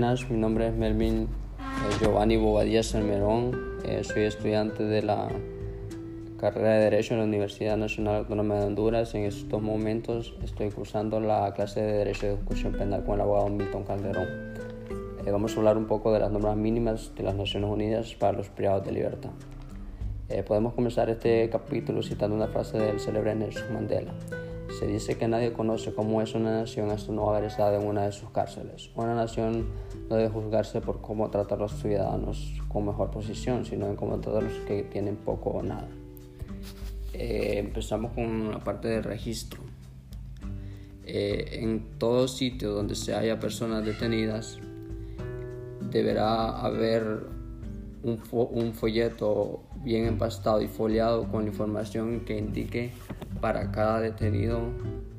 Buenas, mi nombre es Melvin eh, Giovanni Bobadilla Salmerón. Eh, soy estudiante de la carrera de Derecho en la Universidad Nacional Autónoma de Honduras. En estos momentos estoy cursando la clase de Derecho de Ejecución Penal con el abogado Milton Calderón. Eh, vamos a hablar un poco de las normas mínimas de las Naciones Unidas para los privados de libertad. podemos comenzar este capítulo citando una frase del célebre Nelson Mandela. Se dice que nadie conoce cómo es una nación hasta no haber estado en una de sus cárceles. Una nación no debe juzgarse por cómo trata a los ciudadanos con mejor posición, sino en cómo trata a los que tienen poco o nada. Eh, empezamos con la parte del registro. Eh, en todo sitio donde se haya personas detenidas, deberá haber un, un folleto bien empastado y foliado con información que indique para cada detenido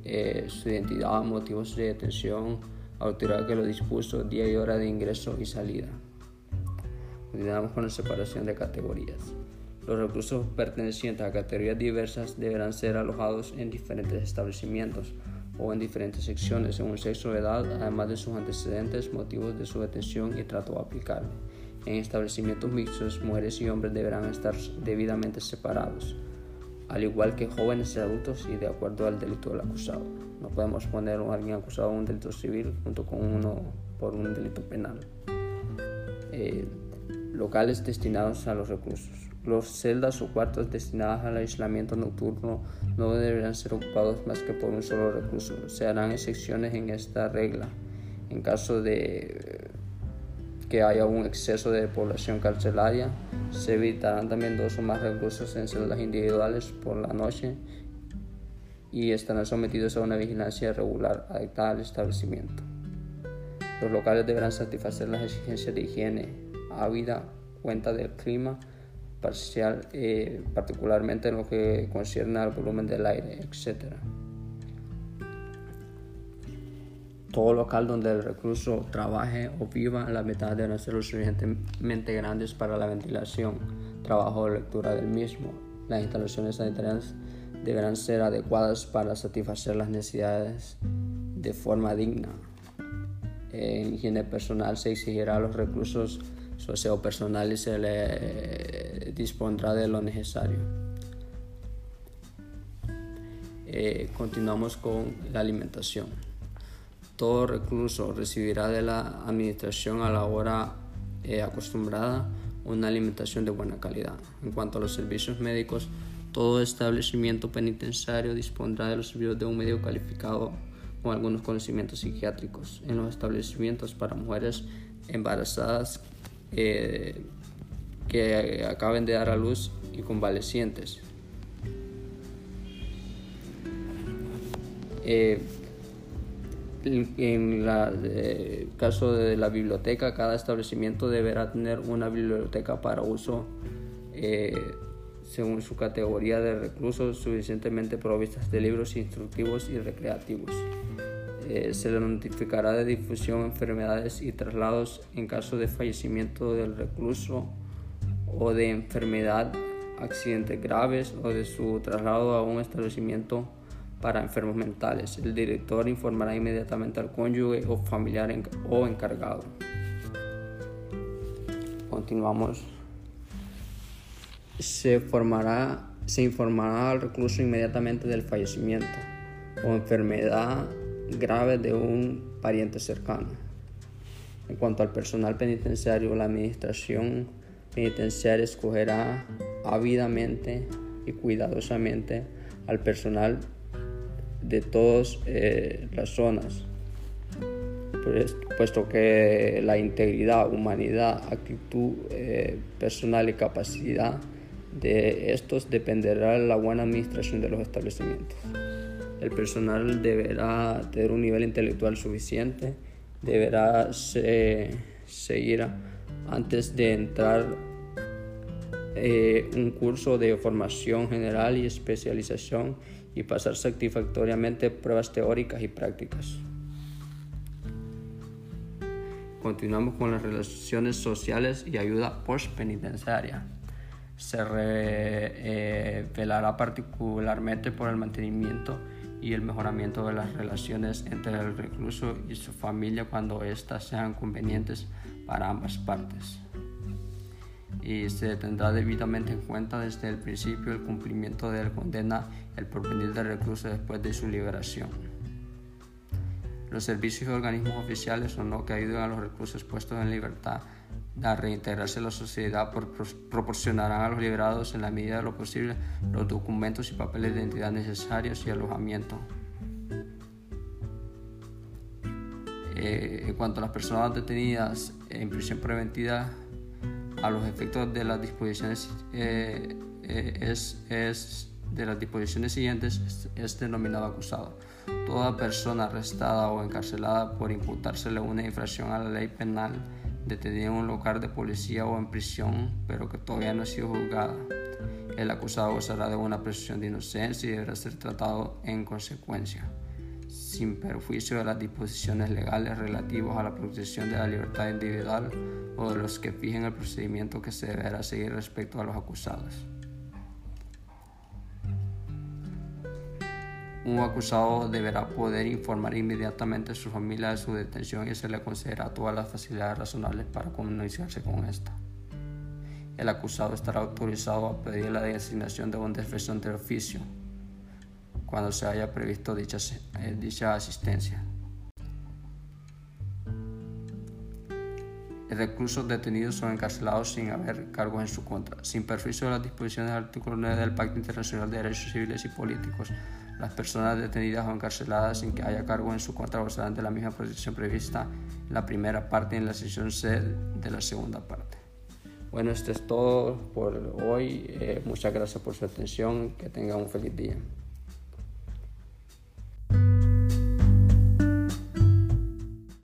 eh, su identidad, motivos de detención, autoridad que lo dispuso, día y hora de ingreso y salida. Continuamos con la separación de categorías. Los reclusos pertenecientes a categorías diversas deberán ser alojados en diferentes establecimientos o en diferentes secciones según sexo o edad, además de sus antecedentes, motivos de su detención y trato aplicable. En establecimientos mixtos, mujeres y hombres deberán estar debidamente separados al igual que jóvenes y adultos y de acuerdo al delito del acusado. No podemos poner a alguien acusado de un delito civil junto con uno por un delito penal. Eh, locales destinados a los reclusos. Los celdas o cuartos destinados al aislamiento nocturno no deberán ser ocupados más que por un solo recluso. Se harán excepciones en esta regla en caso de que haya un exceso de población carcelaria. Se evitarán también dos o más reclusos en celdas individuales por la noche y estarán sometidos a una vigilancia regular adaptada al establecimiento. Los locales deberán satisfacer las exigencias de higiene, habida cuenta del clima parcial, eh, particularmente en lo que concierne al volumen del aire, etc. todo local donde el recluso trabaje o viva, las ventanas deben ser lo suficientemente grandes para la ventilación, trabajo o lectura del mismo. Las instalaciones sanitarias deberán ser adecuadas para satisfacer las necesidades de forma digna. En higiene personal se exigirá a los reclusos su aseo personal y se le dispondrá de lo necesario. Eh, continuamos con la alimentación todo recluso recibirá de la administración a la hora eh, acostumbrada una alimentación de buena calidad. En cuanto a los servicios médicos, todo establecimiento penitenciario dispondrá de los servicios de un medio calificado con algunos conocimientos psiquiátricos. En los establecimientos para mujeres embarazadas eh, que acaben de dar a luz y convalecientes. Eh, en el eh, caso de la biblioteca, cada establecimiento deberá tener una biblioteca para uso eh, según su categoría de reclusos suficientemente provistas de libros instructivos y recreativos. Eh, se le notificará de difusión, enfermedades y traslados en caso de fallecimiento del recluso o de enfermedad, accidentes graves o de su traslado a un establecimiento para enfermos mentales. El director informará inmediatamente al cónyuge o familiar o encargado. Continuamos. Se informará al recluso inmediatamente del fallecimiento o enfermedad grave de un pariente cercano. En cuanto al personal penitenciario, la administración penitenciaria escogerá ávidamente y cuidadosamente al personal de todas eh, las zonas, pues, puesto que la integridad, humanidad, actitud eh, personal y capacidad de estos dependerá de la buena administración de los establecimientos. El personal deberá tener un nivel intelectual suficiente, deberá seguir antes de entrar eh, un curso de formación general y especialización y pasar satisfactoriamente pruebas teóricas y prácticas. Continuamos con las relaciones sociales y ayuda post-penitenciaria. Se revelará particularmente por el mantenimiento y el mejoramiento de las relaciones entre el recluso y su familia cuando éstas sean convenientes para ambas partes. Y se tendrá debidamente en cuenta desde el principio el cumplimiento de la condena, el porvenir del recluso después de su liberación. Los servicios y organismos oficiales o no que ayuden a los reclusos puestos en libertad a reintegrarse a la sociedad proporcionarán a los liberados en la medida de lo posible los documentos y papeles de identidad necesarios y alojamiento. Eh, en cuanto a las personas detenidas en prisión preventiva, a los efectos de las disposiciones eh, eh, es, es, de las disposiciones siguientes es, denominado acusado. Toda persona arrestada o encarcelada por imputársele una infracción a la ley penal detenida en un lugar de policía o en prisión, pero que todavía no ha sido juzgada. El acusado gozará de una presunción de inocencia y deberá ser tratado en consecuencia, sin perjuicio de las disposiciones legales relativas a la protección de la libertad individual o de los que fijen el procedimiento que se deberá seguir respecto a los acusados. Un acusado deberá poder informar inmediatamente a su familia de su detención y se le concederá todas las facilidades razonables para comunicarse con esta. El acusado estará autorizado a pedir la designación de un defensor del oficio cuando se haya previsto dicha, eh, dicha asistencia. reclusos detenidos o encarcelados sin haber cargos en su contra, sin perjuicio de las disposiciones del artículo 9 del Pacto Internacional de Derechos Civiles y Políticos. Las personas detenidas o encarceladas sin que haya cargo en su contra gozarán de la misma protección prevista en la primera parte y en la sección C de la segunda parte. Bueno, esto es todo por hoy. Eh, muchas gracias por su atención. Que tengan un feliz día.